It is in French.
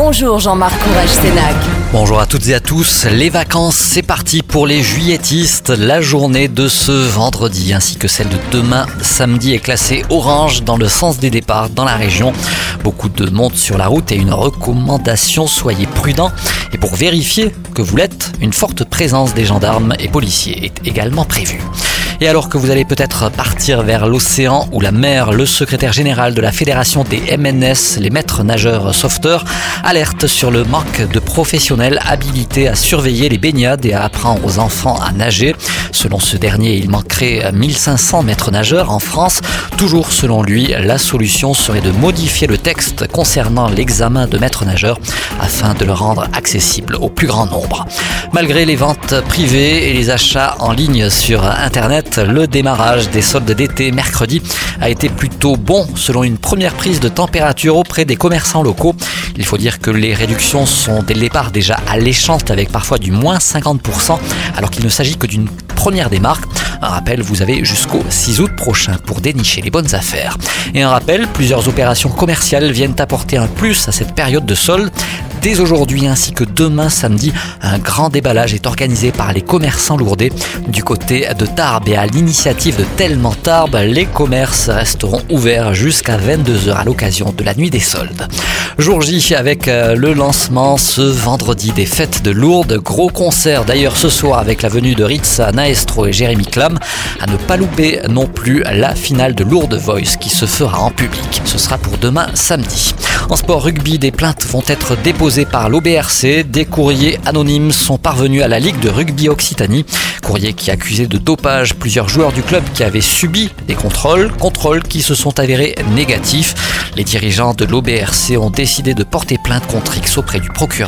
Bonjour Jean-Marc Courage Sénac. Bonjour à toutes et à tous. Les vacances, c'est parti pour les juilletistes. La journée de ce vendredi ainsi que celle de demain, samedi, est classée orange dans le sens des départs dans la région. Beaucoup de monde sur la route et une recommandation, soyez prudents. Et pour vérifier que vous l'êtes, une forte présence des gendarmes et policiers est également prévue. Et alors que vous allez peut-être partir vers l'océan ou la mer, le secrétaire général de la Fédération des MNS, les maîtres nageurs sauveteurs, alerte sur le manque de professionnels habilités à surveiller les baignades et à apprendre aux enfants à nager. Selon ce dernier, il manquerait 1500 maîtres nageurs en France. Toujours selon lui, la solution serait de modifier le texte concernant l'examen de maître nageur afin de le rendre accessible au plus grand nombre. Malgré les ventes privées et les achats en ligne sur Internet, le démarrage des soldes d'été mercredi a été plutôt bon selon une première prise de température auprès des commerçants locaux. Il faut dire que les réductions sont dès le départ déjà alléchantes avec parfois du moins 50% alors qu'il ne s'agit que d'une première démarque. Un rappel, vous avez jusqu'au 6 août prochain pour dénicher les bonnes affaires. Et un rappel, plusieurs opérations commerciales viennent apporter un plus à cette période de solde. Dès aujourd'hui ainsi que demain samedi, un grand déballage est organisé par les commerçants lourdés. Du côté de Tarbes et à l'initiative de Tellement Tarbes, les commerces resteront ouverts jusqu'à 22h à l'occasion de la nuit des soldes. Jour J avec euh, le lancement ce vendredi des fêtes de Lourdes. Gros concert d'ailleurs ce soir avec la venue de Ritz, Naestro et Jérémy Clam. À ne pas louper non plus la finale de Lourdes Voice qui se fera en public. Ce sera pour demain samedi. En sport rugby, des plaintes vont être déposées par l'OBRC. Des courriers anonymes sont parvenus à la Ligue de rugby Occitanie. Courrier qui accusait de dopage plusieurs joueurs du club qui avaient subi des contrôles, contrôles qui se sont avérés négatifs. Les dirigeants de l'OBRC ont décidé de porter plainte contre X auprès du procureur.